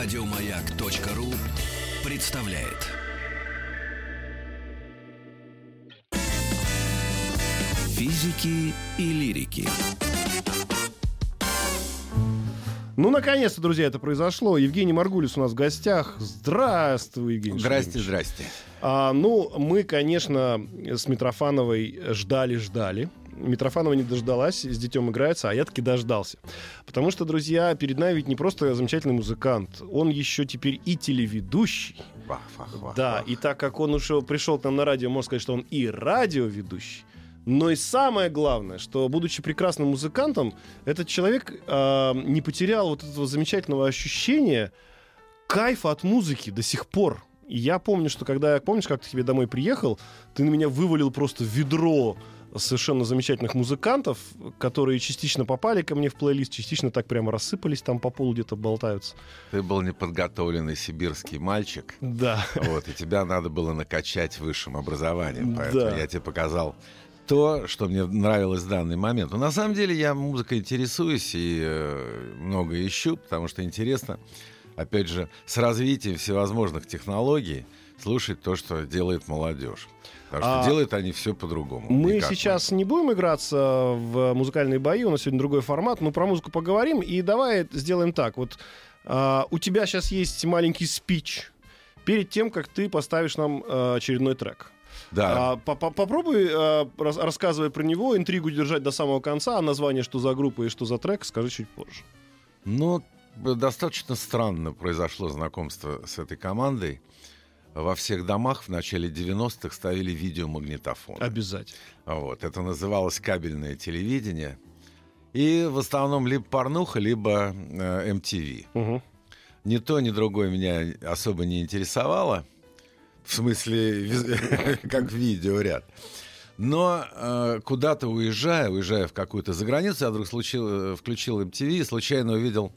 Радиомаяк.ру представляет. Физики и лирики. Ну, наконец-то, друзья, это произошло. Евгений Маргулис у нас в гостях. Здравствуй, Евгений. Здрасте, здрасте. А, ну, мы, конечно, с Митрофановой ждали-ждали. Митрофанова не дождалась, с детем играется, а я таки дождался. Потому что, друзья, перед нами ведь не просто замечательный музыкант, он еще теперь и телеведущий. Вах, вах, вах, Да, вах. и так как он ушел, пришел к нам на радио, можно сказать, что он и радиоведущий. Но и самое главное, что, будучи прекрасным музыкантом, этот человек э, не потерял вот этого замечательного ощущения кайфа от музыки до сих пор. И я помню, что когда я, помнишь, как ты тебе домой приехал, ты на меня вывалил просто ведро совершенно замечательных музыкантов, которые частично попали ко мне в плейлист, частично так прямо рассыпались, там по полу где-то болтаются. Ты был неподготовленный сибирский мальчик, Да. вот, и тебя надо было накачать высшим образованием. Поэтому Да. я тебе показал то, что мне нравилось в данный момент. Но на самом деле я музыкой интересуюсь и э, много ищу, потому что интересно, опять же, с развитием всевозможных технологий слушать то, что делает молодежь. Потому что А делают они все по-другому. Мы не как сейчас не будем играться в музыкальные бои, у нас сегодня другой формат, мы про музыку поговорим, и давай сделаем так. Вот а, у тебя сейчас есть маленький спич перед тем, как ты поставишь нам а, очередной трек. Да. А, по- по- попробуй, а, рас- рассказывая про него, интригу держать до самого конца, а название, что за группа и что за трек, скажи чуть позже. Ну, достаточно странно произошло знакомство с этой командой. Во всех домах в начале 90-х ставили видеомагнитофон. Обязательно. Вот. Это называлось кабельное телевидение. И в основном либо порнуха, либо э, MTV. Мгм. Ни то, ни другое меня особо не интересовало. В смысле, как видеоряд. Но э, куда-то уезжая, уезжая в какую-то заграницу, я вдруг случил, э, включил MTV и случайно увидел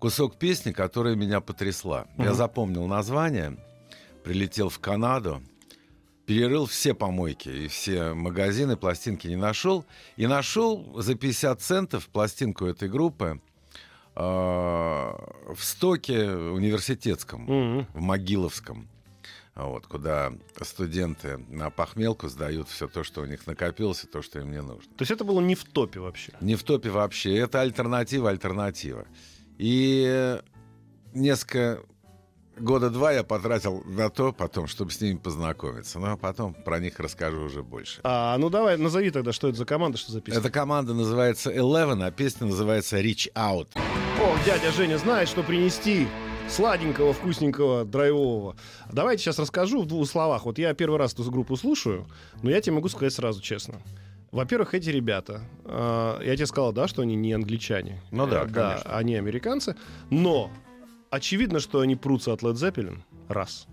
кусок песни, которая меня потрясла. Я запомнил название, прилетел в Канаду, перерыл все помойки и все магазины, пластинки не нашел. И нашел за 50 центов пластинку этой группы э, в стоке университетском, Мгм. в Могиловском. Вот, куда студенты на похмелку сдают все то, что у них накопилось, и то, что им не нужно. То есть это было не в топе вообще. Не в топе вообще. Это альтернатива, альтернатива. И несколько года два я потратил на то, потом, чтобы с ними познакомиться. Ну, а потом про них расскажу уже больше. А, ну давай, назови тогда, что это за команда, что за песня. Эта команда называется Eleven, а песня называется Reach Out. О, дядя Женя знает, что принести сладенького, вкусненького, драйвового. Давайте сейчас расскажу в двух словах. Вот я первый раз эту группу слушаю, но я тебе могу сказать сразу честно. Во-первых, эти ребята, э, я тебе сказал, да, что они не англичане. Ну да, да, конечно. они американцы, но очевидно, что они прутся от Led Zeppelin, раз.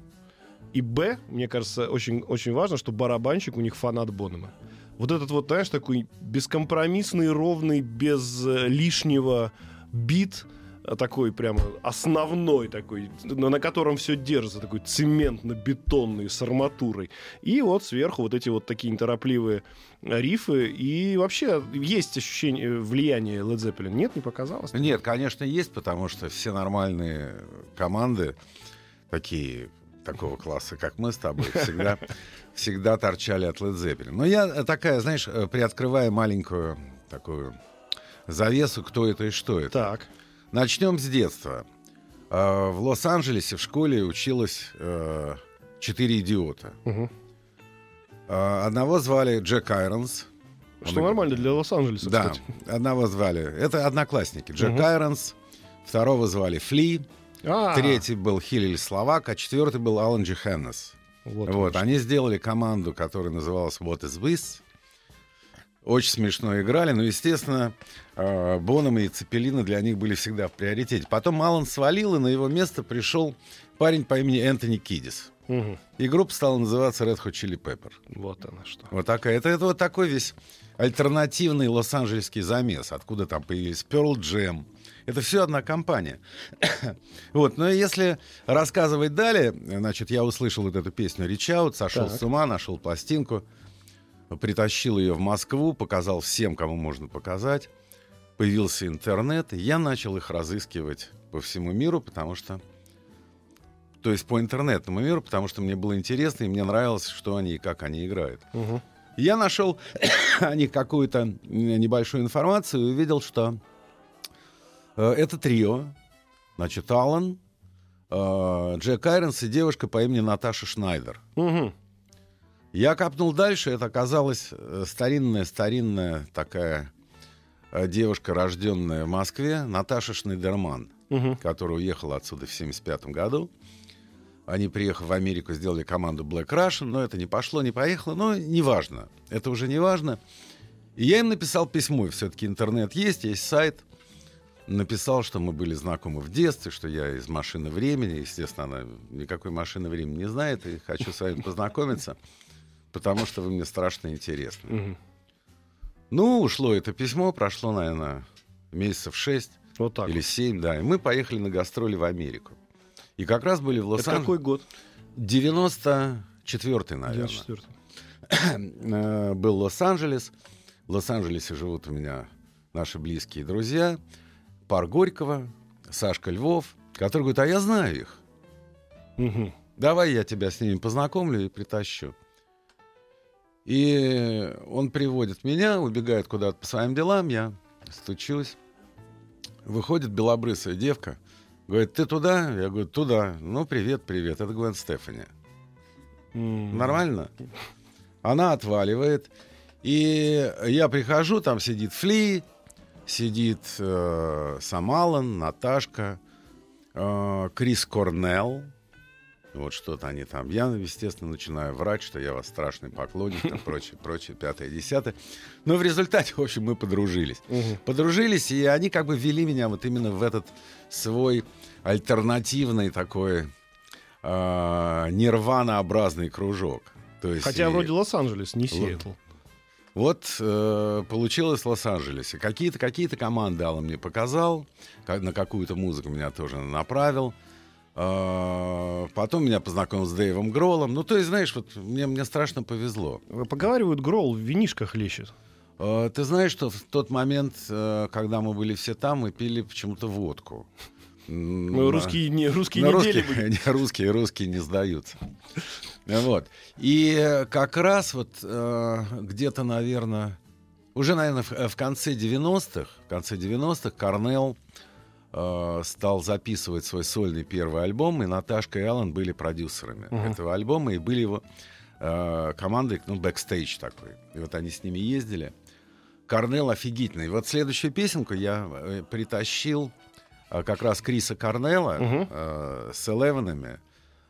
И Б, мне кажется, очень, очень важно, что барабанщик у них фанат Бонома. Вот этот вот, знаешь, такой бескомпромиссный, ровный, без э, лишнего бит, такой прямо основной такой, на котором все держится, такой цементно-бетонный с арматурой. И вот сверху вот эти вот такие неторопливые рифы. И вообще есть ощущение влияния Led Zeppelin. Нет, не показалось? Нет, конечно, есть, потому что все нормальные команды, такие такого класса, как мы с тобой, всегда, всегда торчали от Led Zeppelin. Но я такая, знаешь, э, приоткрывая маленькую такую завесу, кто это и что это. Так. Начнем с детства. Э, В Лос-Анджелесе в школе училось э, четыре идиота. Э, Одного звали Джек Айронс. Что Он- нормально для Лос-Анджелеса, Да, кстати. одного звали. Это одноклассники. Джек Мгм. Айронс. Второго звали Фли. А, Третий был Хиллель Словак, а четвертый был Алан Джи Хеннес. Вот, Вот, они сделали команду, которая называлась What is This. Очень смешно играли, но, естественно, э, Бонома и Цепелина для них были всегда в приоритете. Потом Алан свалил, и на его место пришел парень по имени Энтони Кидис. Мгм. И группа стала называться Red Hot Chili Pepper. Вот она что. Вот такая. Это, это вот такой весь альтернативный лос-анджелесский замес, откуда там появились Pearl Jam. Это все одна компания. вот, но если рассказывать далее, значит, я услышал вот эту песню «Reach Out», сошел Так. с ума, нашел пластинку, притащил ее в Москву, показал всем, кому можно показать. появился интернет, и я начал их разыскивать по всему миру, потому что... То есть по интернетному миру, потому что мне было интересно, и мне нравилось, что они и как они играют. Мгм. Я нашел о них какую-то небольшую информацию и увидел, что э, это трио. Значит, Аллан, э, Джек Айронс и девушка по имени Наташа Шнайдер. Мгм. Я копнул дальше, это оказалась старинная-старинная такая э, девушка, рожденная в Москве, Наташа Шнайдерман, Мгм. которая уехала отсюда в 1975 году. Они, приехав в Америку, сделали команду Black Russian, но это не пошло, не поехало, но неважно. Это уже не важно. И я им написал письмо, все-таки интернет есть, есть сайт. Написал, что мы были знакомы в детстве, что я из машины времени. Естественно, она никакой машины времени не знает, и хочу с вами познакомиться, потому что вы мне страшно интересны. Мгм. Ну, ушло это письмо, прошло, наверное, месяцев шесть Вот так. или вот. семь, да. И мы поехали на гастроли в Америку. И как раз были в Лос-Анджелесе. какой год? 94-й, наверное. 94 Э, Был Лос-Анджелес. В Лос-Анджелесе живут у меня наши близкие друзья. Пар Горького, Сашка Львов, который говорит, а я знаю их. Мгм. Давай я тебя с ними познакомлю и притащу. И он приводит меня, убегает куда-то по своим делам, я стучусь. Выходит белобрысая девка, говорит, ты туда? Я говорю, туда. Ну, привет, привет, это Гвен Стефани. М. Нормально? Она отваливает. И я прихожу, там сидит Фли, сидит э, Сам Аллен, Наташка, э, Крис Корнелл. Вот что-то они там. Я, естественно, начинаю врать, что я вас страшный поклонник, там, прочее, прочее, пятое, десятое. Но в результате, в общем, мы подружились. Мгм. Подружились, и они как бы ввели меня вот именно в этот свой альтернативный такой э, нирванообразный кружок. То есть Хотя и- вроде Лос-Анджелес, не Сиэтл. вот э, получилось в Лос-Анджелесе. Какие-то какие команды Алла мне показал, ка- на какую-то музыку меня тоже направил. Э, потом меня познакомил с Дэйвом Гроллом. Ну, то есть, знаешь, вот мне, мне страшно повезло. Поговаривают, Гролл в винишках лещет. Э, ты знаешь, что в тот момент, э, когда мы были все там, мы пили почему-то водку. На- русские, не, русские на недели русские, были. не, русские, русские не сдаются. Вот. И э, как раз вот э, где-то, наверное, уже, наверное, в, в конце 90-х, в конце 90-х Корнелл э, стал записывать свой сольный первый альбом, и Наташка и Аллан были продюсерами Мгм. этого альбома, и были его э, командой, ну, бэкстейдж такой. И вот они с ними ездили. Корнелл офигительный. Вот следующую песенку я э, притащил э, как раз Криса Корнелла Мгм. э, с Eleven ами.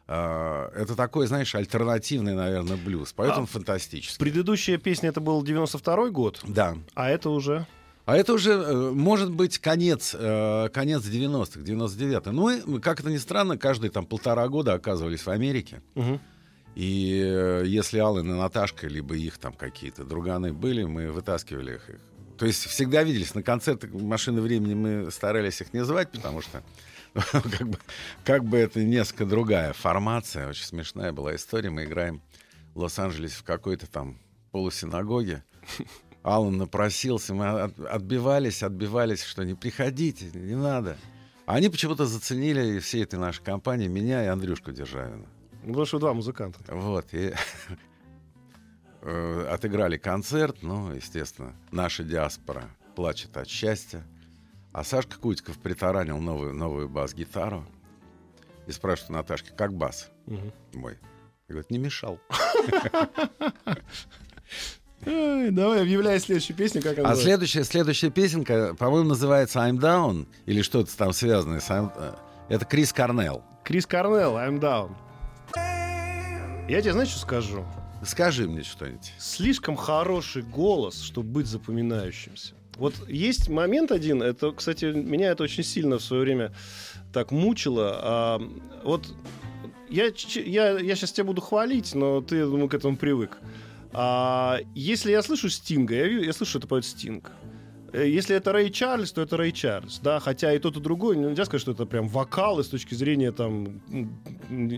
Э, это такой, знаешь, альтернативный, наверное, блюз. Поэтому А, фантастический. Предыдущая песня это был 92 год, Да. а это уже... А это уже, э, может быть, конец, э, конец 90-х, 99-й. Ну, и, как это ни странно, каждые там полтора года оказывались в Америке. Мгм. И э, если Аллен и Наташка, либо их там какие-то друганы были, мы вытаскивали их. То есть всегда виделись. На концерты «Машины времени» мы старались их не звать, потому что как бы, как бы это несколько другая формация. Очень смешная была история. Мы играем в Лос-Анджелесе в какой-то там полусинагоге. Аллан напросился, мы от- отбивались, отбивались, что не приходите, не надо. А они почему-то заценили всей этой нашей компании меня и Андрюшку Державина. Ну, Потому что два музыканта. Вот, и э, отыграли концерт, ну, естественно, наша диаспора плачет от счастья. А Сашка Кутиков притаранил новую, новую бас-гитару и спрашивает Наташки, как бас Мгм. мой? И говорит, не мешал. Ай, давай, объявляй следующую песню, как она А называется. следующая, следующая песенка, по-моему, называется «I'm Down» или что-то там связанное с I'm- э, Это Крис Корнелл. Крис Корнелл, I'm down. Я тебе, знаешь, что скажу? Скажи мне что-нибудь. Слишком хороший голос, чтобы быть запоминающимся. Вот есть момент один, это, кстати, меня это очень сильно в свое время так мучило. А, вот я, я, я сейчас тебя буду хвалить, но ты, я думаю, к этому привык. А, если я слышу Стинга, я, я слышу, что это поет Стинг. Э, Если это Рэй Чарльз, то это Рэй Чарльз, да, хотя и тот, и другой, ну, нельзя сказать, что это прям вокалы с точки зрения там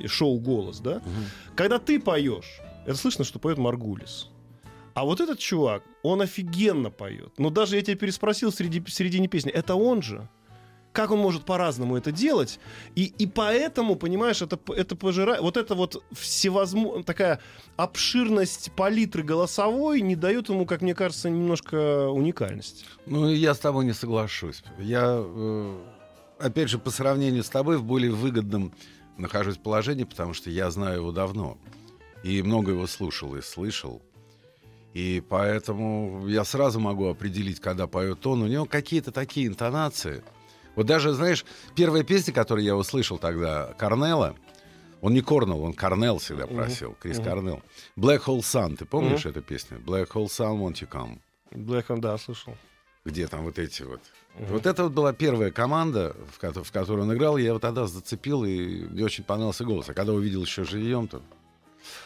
шоу-голос, да. Когда ты поешь, это слышно, что поет Маргулис. А вот этот чувак, он офигенно поет. Но даже я тебя переспросил среди, в середине песни, это он же? Как он может по-разному это делать? И, и поэтому, понимаешь, это, это пожирает... Вот это вот всевозможная такая обширность палитры голосовой не дает ему, как мне кажется, немножко уникальности. Ну, я с тобой не соглашусь. Я, э, опять же, по сравнению с тобой в более выгодном нахожусь положении, потому что я знаю его давно. И много его слушал и слышал. И поэтому я сразу могу определить, когда поет он. У него какие-то такие интонации — вот даже, знаешь, первая песня, которую я услышал тогда, Корнела, он не Корнел, он Корнел всегда просил, uh-huh. Крис uh-huh. Корнел. Black Hole Sun, ты помнишь uh-huh. эту песню? Black Hole Sun, Won't You Come? Black Hole, да, слышал. Где там вот эти вот. Uh-huh. Вот это вот была первая команда, в, ко- в которой он играл. Я его тогда зацепил, и мне очень понравился голос. А когда увидел еще живьем, то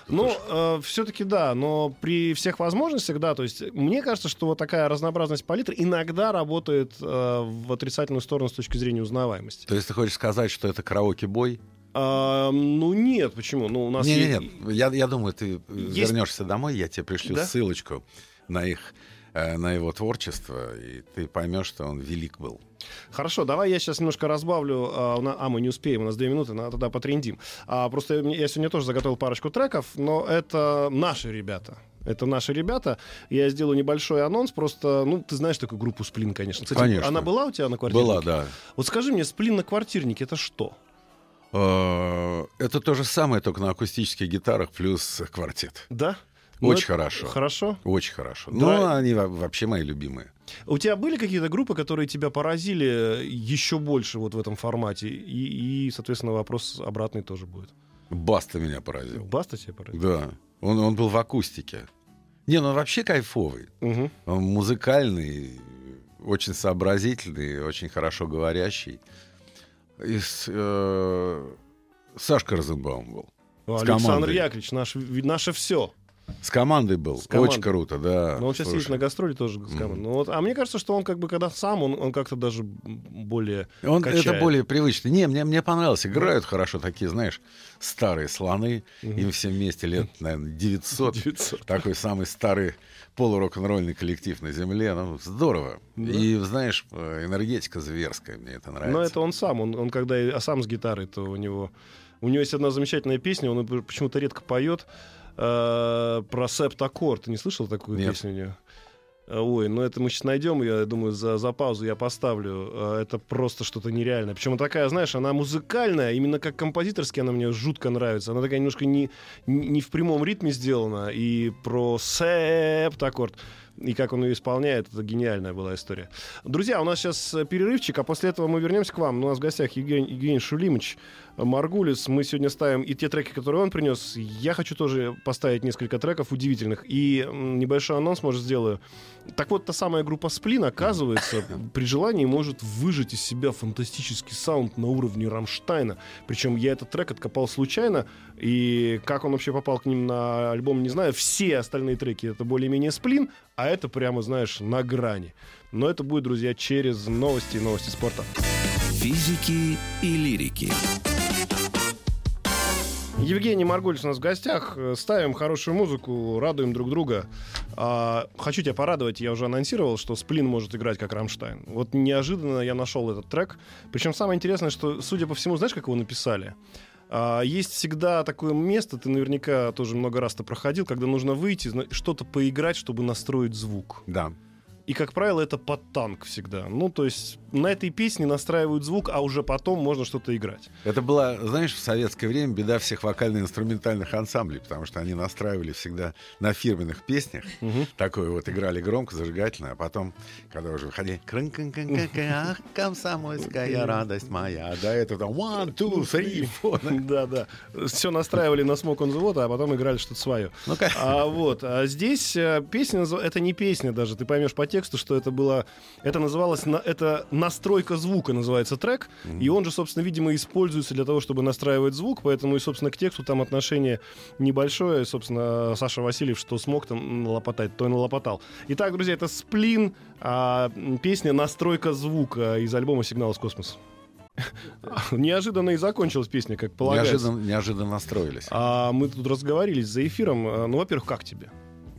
ну, э, все-таки да, но при всех возможностях, да, то есть мне кажется, что вот такая разнообразность палитры иногда работает э, в отрицательную сторону с точки зрения узнаваемости. То есть ты хочешь сказать, что это караоке-бой? А, ну нет, почему? Ну, у нас нет, есть... нет, нет. Я, я думаю, ты есть... вернешься домой, я тебе пришлю да? ссылочку на их Э, на его творчество, и ты поймешь, что он велик был. Хорошо, давай я сейчас немножко разбавлю. А, а мы не успеем, у нас две минуты, надо тогда потрендим. А, просто я сегодня тоже заготовил парочку треков, но это наши ребята. Это наши ребята. Я сделаю небольшой анонс. Просто, ну, ты знаешь такую группу Сплин, конечно. Кстати, конечно. Она была у тебя на квартирнике? Была, да. Вот скажи мне, Сплин на квартирнике это что? Э, это то же самое, только на акустических гитарах плюс квартет. Да? Ну, Очень хорошо. Хорошо? Очень хорошо. Да. Ну, они вообще мои любимые. У тебя были какие-то группы, которые тебя поразили еще больше вот в этом формате? И, и соответственно, вопрос обратный тоже будет. Баста меня поразил. Баста тебя поразил? Да. Он, он был в акустике. Не, ну он вообще кайфовый. Угу. Он музыкальный, очень сообразительный, очень хорошо говорящий. И с, э, Сашка Розенбаум был. Александр Яковлевич, наш, наше все. С командой был. С командой. Очень круто, да. Но он сейчас Слушай. едет на гастроли тоже с командой. Mm. Ну, вот, а мне кажется, что он как бы когда сам, он, он как-то даже более он, Это более привычно. Не, мне, мне понравилось. Играют mm. хорошо такие, знаешь, старые слоны. Mm. Им все вместе лет, наверное, 900. 900. Такой самый старый полурок-н-ролльный коллектив на земле. Ну, здорово. Да. И, знаешь, энергетика зверская. Мне это нравится. Но это он сам. Он, он когда а сам с гитарой, то у него... У него есть одна замечательная песня, он почему-то редко поет э, про септаккорд. Ты не слышал такую Нет. песню у нее? Э, ой, ну это мы сейчас найдем, я думаю, за, за паузу я поставлю. Э, это просто что-то нереальное. Причем такая, знаешь, она музыкальная, именно как композиторски она мне жутко нравится. Она такая немножко не, не в прямом ритме сделана. И про септаккорд и как он ее исполняет, это гениальная была история. Друзья, у нас сейчас перерывчик, а после этого мы вернемся к вам. У нас в гостях Евгений, Евгений Шулимович, Маргулис. Мы сегодня ставим и те треки, которые он принес. Я хочу тоже поставить несколько треков удивительных. И небольшой анонс, может, сделаю. Так вот, та самая группа Сплин, оказывается, при желании может выжать из себя фантастический саунд на уровне Рамштайна. Причем я этот трек откопал случайно. И как он вообще попал к ним на альбом, не знаю. Все остальные треки это более-менее Сплин, а это прямо, знаешь, на грани. Но это будет, друзья, через новости и новости спорта. Физики и лирики. Евгений Маргулис у нас в гостях. Ставим хорошую музыку, радуем друг друга. А, хочу тебя порадовать, я уже анонсировал, что Сплин может играть как Рамштайн. Вот неожиданно я нашел этот трек. Причем самое интересное, что, судя по всему, знаешь, как его написали? А, есть всегда такое место, ты наверняка тоже много раз то проходил, когда нужно выйти, что-то поиграть, чтобы настроить звук. Да. И, как правило, это под танк всегда. Ну, то есть на этой песне настраивают звук, а уже потом можно что-то играть. Это была, знаешь, в советское время беда всех вокально-инструментальных ансамблей, потому что они настраивали всегда на фирменных песнях. Угу. Такое вот играли громко, зажигательно, а потом, когда уже выходили ах, комсомольская радость моя, да, это там one, two, three, four. Да, да. Все настраивали на the Water, а потом играли что-то свое. Ну, а вот, а здесь песня, это не песня даже, ты поймешь по тексту, что это было, это называлось, это настройка звука называется трек, mm-hmm. и он же, собственно, видимо, используется для того, чтобы настраивать звук, поэтому и, собственно, к тексту там отношение небольшое, собственно, Саша Васильев, что смог там лопотать, то и налопотал. Итак, друзья, это «Сплин», а, песня «Настройка звука» из альбома «Сигнал из космоса». Неожиданно и закончилась песня, как полагается. Неожиданно, неожиданно настроились. А мы тут разговорились за эфиром. Ну, во-первых, как тебе?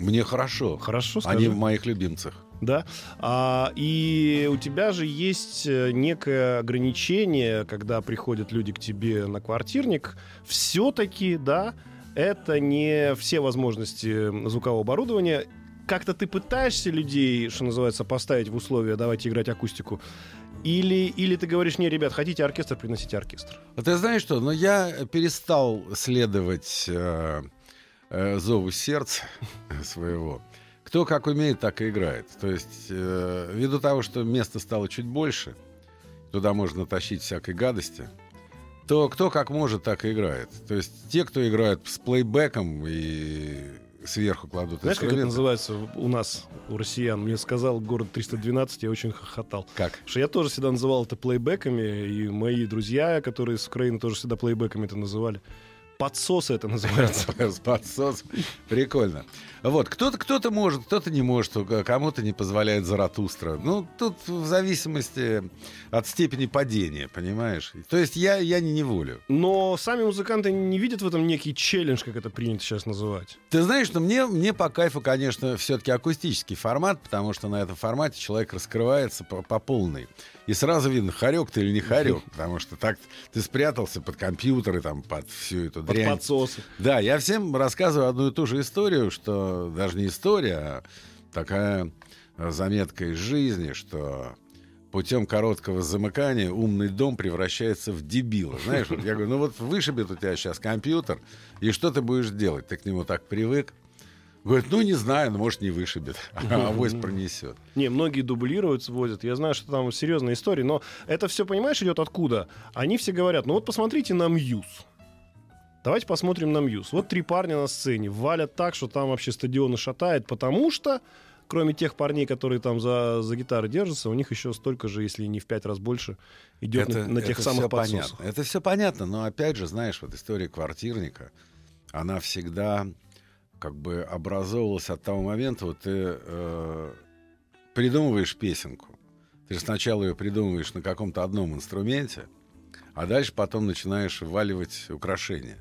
Мне хорошо. Хорошо, скажи. Они в моих любимцах. Да. А, и у тебя же есть э, некое ограничение, когда приходят люди к тебе на квартирник. Все-таки, да, это не все возможности звукового оборудования. Как-то ты пытаешься людей, что называется, поставить в условия, давайте играть акустику. Или, или ты говоришь, не, ребят, хотите оркестр, приносите оркестр. А ты знаешь что? Но я перестал следовать э, э, зову сердца своего. Кто как умеет, так и играет. То есть, э, ввиду того, что места стало чуть больше, туда можно тащить всякой гадости, то кто как может, так и играет. То есть те, кто играет с плейбеком и сверху кладут Знаешь, как это называется у нас, у россиян? Мне сказал город 312, я очень хохотал. Как? Потому что я тоже всегда называл это плейбеками, и мои друзья, которые с Украины, тоже всегда плейбеками это называли. Подсосы это называется. Подсос. Прикольно. Вот, кто-то, кто-то может, кто-то не может, кому-то не позволяет Заратустра. Ну, тут в зависимости от степени падения, понимаешь? То есть я, я не неволю. Но сами музыканты не видят в этом некий челлендж, как это принято сейчас называть. Ты знаешь, что мне, мне по кайфу, конечно, все-таки акустический формат, потому что на этом формате человек раскрывается по, по полной. И сразу видно, хорек ты или не хорек, потому что так ты спрятался под компьютеры, там, под всю эту Под дрянь. подсосы. Да, я всем рассказываю одну и ту же историю, что даже не история, а такая э, заметка из жизни, что путем короткого замыкания умный дом превращается в дебила. Знаешь, вот я говорю, ну вот вышибет у тебя сейчас компьютер, и что ты будешь делать? Ты к нему так привык. Говорит, ну не знаю, ну, может не вышибет, а авось пронесет. Не, многие дублируют, свозят. Я знаю, что там серьезная история, но это все, понимаешь, идет откуда? Они все говорят, ну вот посмотрите на Мьюз. Давайте посмотрим на Мьюз. Вот три парня на сцене валят так, что там вообще стадионы шатает, потому что кроме тех парней, которые там за, за гитары держатся, у них еще столько же, если не в пять раз больше, идет на, на тех это самых подсосах. понятно. Это все понятно, но опять же, знаешь, вот история квартирника, она всегда как бы образовывалась от того момента, вот ты э, придумываешь песенку, ты же сначала ее придумываешь на каком-то одном инструменте, а дальше потом начинаешь вваливать украшения.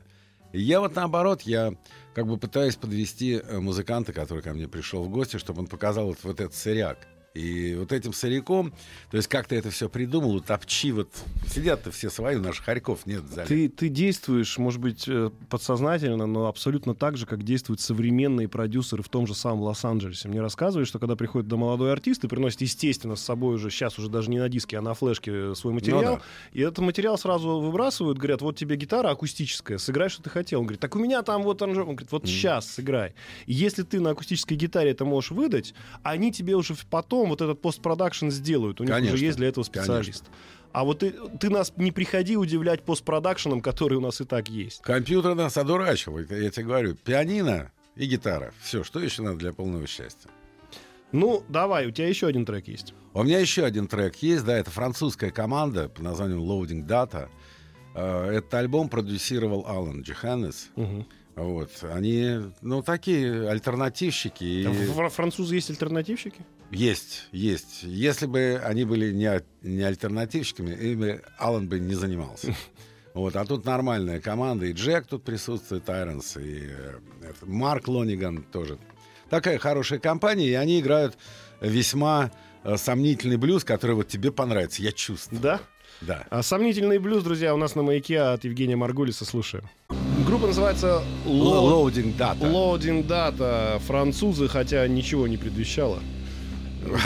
И я вот наоборот, я как бы пытаюсь подвести э, музыканта, который ко мне пришел в гости, чтобы он показал вот, вот этот сыряк. И вот этим сырьяком, то есть как ты это все придумал, утопчи, вот сидят-то все свои, у наших хорьков нет в зале. Ты, ты действуешь, может быть, э, подсознательно, но абсолютно так же, как действуют современные продюсеры в том же самом Лос-Анджелесе. Мне рассказывают, что когда приходит до молодой артист и приносит, естественно, с собой уже, сейчас уже даже не на диске, а на флешке э, свой материал, Ну да. и этот материал сразу выбрасывают, говорят, вот тебе гитара акустическая, сыграй, что ты хотел. Он говорит, так у меня там вот аранжировка. Он говорит, вот сейчас сыграй. И если ты на акустической гитаре это можешь выдать, они тебе уже потом вот этот постпродакшн сделают. У них Конечно. уже есть для этого специалист. А вот ты, ты нас не приходи удивлять постпродакшеном, который у нас и так есть. Компьютер нас одурачил, это я тебе говорю. Пианино и гитара. Все, что еще надо для полного счастья? Ну, давай, у тебя еще один трек есть. У меня еще один трек есть, да, это французская команда под названием Loading Data. Э, Этот альбом продюсировал Алан Джиханес. Мгм. Вот, они, ну, такие альтернативщики. и- фр- французы есть альтернативщики? Есть, есть. Если бы они были не, не альтернативщиками, ими Алан бы не занимался. Вот, а тут нормальная команда, и Джек тут присутствует, Айронс, и э, Марк Лониган тоже. Такая хорошая компания, и они играют весьма э, сомнительный блюз, который вот тебе понравится, я чувствую. Да? Да. А сомнительный блюз, друзья, у нас на маяке от Евгения Маргулиса слушаем. Группа называется Load- Loading Data. Loading Data. Французы, хотя ничего не предвещало.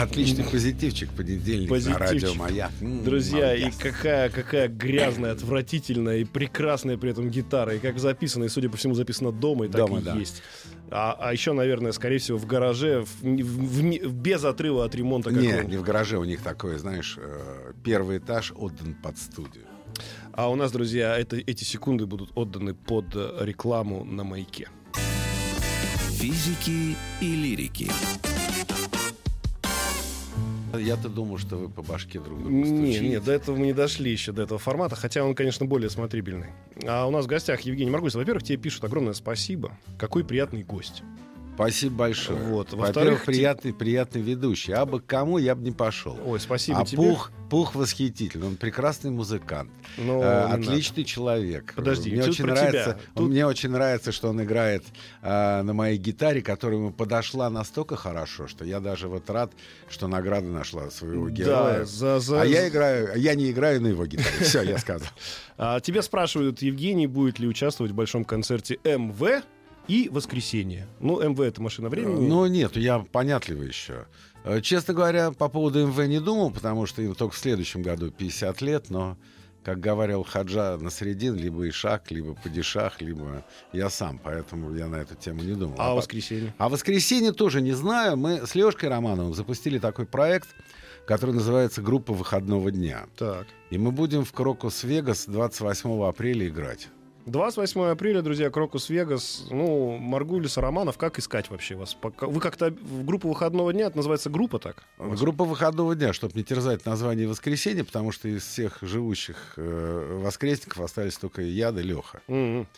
Отличный позитивчик понедельник на Позитивчик. радио Маяк. Друзья, и молодец. какая, какая грязная, отвратительная и прекрасная при этом гитара. И как записано, и, судя по всему, записано дома, и так Дома, и да. есть. А, а еще, наверное, скорее всего, в гараже, в- в- в- без отрыва от ремонта Не, не в гараже у них такое, знаешь, э, первый этаж отдан под студию. А у нас, друзья, это, эти секунды будут отданы под рекламу на маяке. Физики и лирики. Я-то думал, что вы по башке друг другу Не, стучите. нет, до этого мы не дошли еще, до этого формата, хотя он, конечно, более смотрибельный. А у нас в гостях Евгений Маргулис. Во-первых, тебе пишут огромное спасибо. Какой приятный гость. Спасибо большое. Вот. Во-первых, те- приятный, приятный ведущий. А бы кому я бы не пошел. Ой, спасибо а тебе. Пух, Пух восхитительный, он прекрасный музыкант, Ну, э, отличный человек. Подожди, мне очень нравится, тебя. Тут- мне очень нравится, что он играет э, на моей гитаре, которая ему подошла настолько хорошо, что я даже вот рад, что награда нашла своего надо. героя. Да, за, за- А я играю, я не играю на его гитаре. Все, я сказал. А, тебя спрашивают, Евгений, будет ли участвовать в большом концерте МВ и «Воскресенье». Ну, МВ — это машина времени. Ну, нет, я понятливый еще. Э, Честно говоря, по поводу МВ не думал, потому что им только в следующем году 50 лет, но, как говорил Хаджа Насредин, либо Ишак, либо Падишах, либо я сам, поэтому я на эту тему не думал. а по- «Воскресенье»? а воскресенье тоже не знаю. Мы с Лешкой Романовым запустили такой проект, который называется «Группа выходного дня». Так. И мы будем в Крокус Вегас 28 апреля играть. 28 апреля, друзья, Крокус Вегас. Ну, Маргулис, Романов, как искать вообще вас? Вы как-то в группу выходного дня, это называется группа так? Группа выходного дня, чтобы не терзать название воскресенья, потому что из всех живущих э, воскресников остались только я да Леха. Мгм.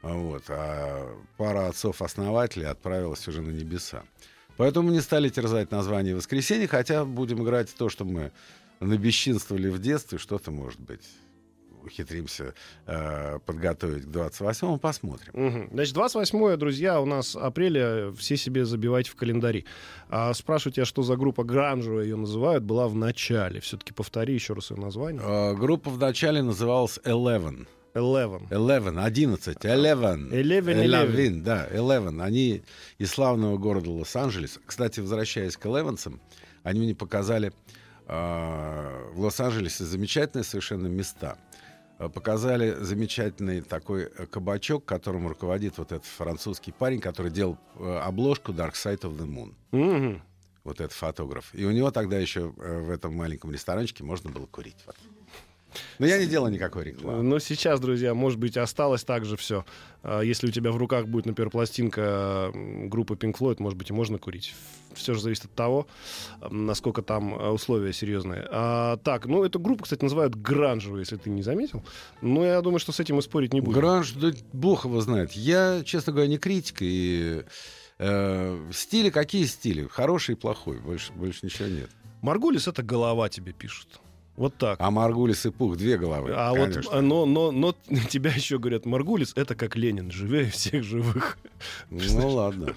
Вот, а пара отцов-основателей отправилась уже на небеса. Поэтому не стали терзать название воскресенья, хотя будем играть то, что мы набесчинствовали в детстве, что-то, может быть, ухитримся э, подготовить к 28-му, посмотрим. Мгм. Значит, 28 друзья, у нас апреля, все себе забивайте в календари. А спрашивайте, а что за группа гранжевая ее называют, была в начале. Все-таки повтори еще раз ее название. Э, группа вначале называлась Eleven. Eleven. Eleven, 11, Eleven. Eleven, Eleven, да, Eleven. Они из славного города Лос-Анджелес. Кстати, возвращаясь к Элевенсам, они мне показали э, в Лос-Анджелесе замечательные совершенно места. Э, Показали замечательный такой э, кабачок, которым руководит вот этот французский парень, который делал э, обложку Dark Side of the Moon. Мгм. Вот этот фотограф. И у него тогда еще в этом маленьком ресторанчике можно было курить. Но я не делал никакой рекламы. Но сейчас, друзья, может быть, осталось так же все. Если у тебя в руках будет, например, пластинка группы Pink Floyd, может быть, и можно курить. Все же зависит от того, насколько там э, условия серьезные. А, так, ну, эту группу, кстати, называют гранжевой, если ты не заметил. Но я думаю, что с этим мы спорить не будем. Гранж, да бог его знает. Я, честно говоря, не критик. И э, стили какие стили? Хороший и плохой. Больше, больше ничего нет. Маргулис — это голова тебе пишут. Вот так. А Маргулис и Пух две головы. А конечно. вот, но, но, но тебя еще говорят, Маргулис — это как Ленин, живее всех живых. Ну ладно.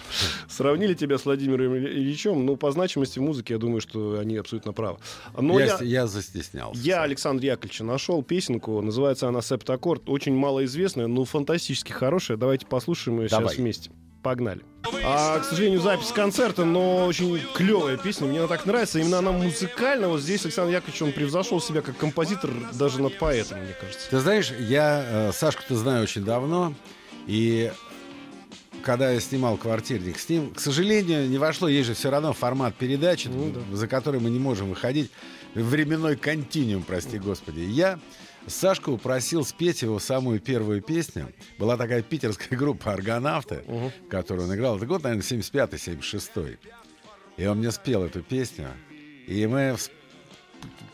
Сравнили тебя с Владимиром Ильи- Ильичем, ну, по значимости музыки, я думаю, что они абсолютно правы. Но я, я, я застеснялся. я Александр Яковлевича нашел песенку, называется она «Септаккорд», очень малоизвестная, но фантастически хорошая. Давайте послушаем ее Давай. сейчас вместе. Погнали. А, к сожалению, запись концерта, но очень клевая песня. Мне она так нравится. Именно она музыкальная. Вот здесь Александр Яковлевич, он превзошел себя как композитор даже над поэтом, мне кажется. Ты знаешь, я э, Сашку-то знаю очень давно, и когда я снимал «Квартирник» с ним, к сожалению, не вошло, есть же все равно формат передачи, Ну да. за который мы не можем выходить, временной континуум, прости господи. Я Сашку просил спеть его самую первую песню. Была такая питерская группа «Аргонавты», Мгм. которую он играл. Это год, наверное, 75-й, 76-й. И он мне спел эту песню. И мы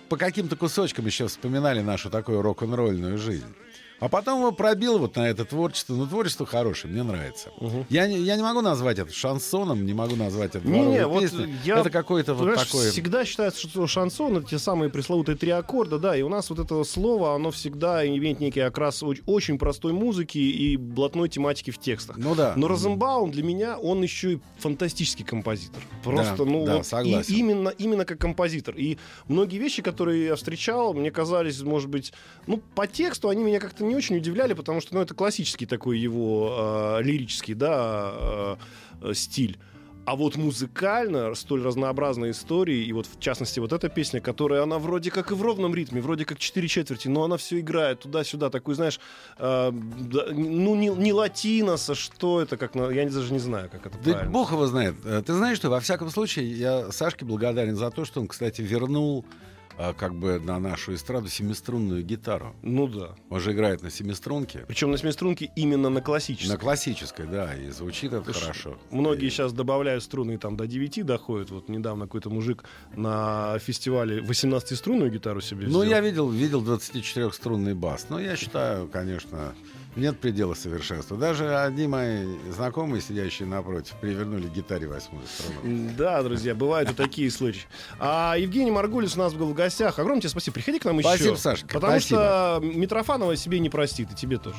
по каким-то кусочкам еще вспоминали нашу такую рок-н-ролльную жизнь. А потом его пробил вот на это творчество. Ну, творчество хорошее, мне нравится. Мгм. Я, не, я не могу назвать это шансоном, не могу назвать это Не-не, дворовой вот я- Это какой-то вот такой... Всегда считается, что шансон это те самые пресловутые три аккорда, да, и у нас вот это слово, оно всегда имеет некий окрас оч- очень простой музыки и блатной тематики в текстах. Ну да. Но Розенбаум для меня, он еще и фантастический композитор. Просто, Да, ну, да, вот и- согласен. именно, именно как композитор. И многие вещи, которые я встречал, мне казались, может быть, ну, по тексту они меня как-то не очень удивляли, потому что, ну, это классический такой его э, лирический, да, э, стиль. А вот музыкально столь разнообразные истории, и вот в частности вот эта песня, которая она вроде как и в ровном ритме, вроде как четыре четверти, но она все играет туда-сюда, такой, знаешь, э, да, ну не, не латиноса, что это, как, я даже не знаю, как это Да правильно. бог его знает. Э, Ты знаешь, что во всяком случае я Сашке благодарен за то, что он, кстати, вернул как бы на нашу эстраду семиструнную гитару. Ну да. Он же играет на семиструнке. Причем на семиструнке именно на классической. На классической, да, и звучит это Слушай, хорошо. Многие И- сейчас добавляют струны и там до 9 доходят. Вот недавно какой-то мужик на фестивале 18-струнную гитару себе Ну, взял. я видел, видел 24-струнный бас. Но я считаю, конечно, Нет предела совершенства. Даже одни мои знакомые, сидящие напротив, привернули гитаре восьмую струну. Да, друзья, бывают и такие случаи. А Евгений Маргулис у нас был в гостях. Огромное тебе спасибо. Приходи к нам еще. Спасибо, Сашка, Потому спасибо. что Митрофанова себе не простит, и тебе тоже.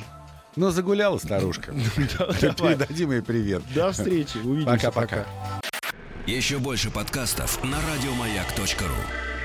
Но загуляла старушка. Давай. Передадим ей привет. До встречи. Увидимся. Пока-пока. Еще больше подкастов на радиомаяк.ру.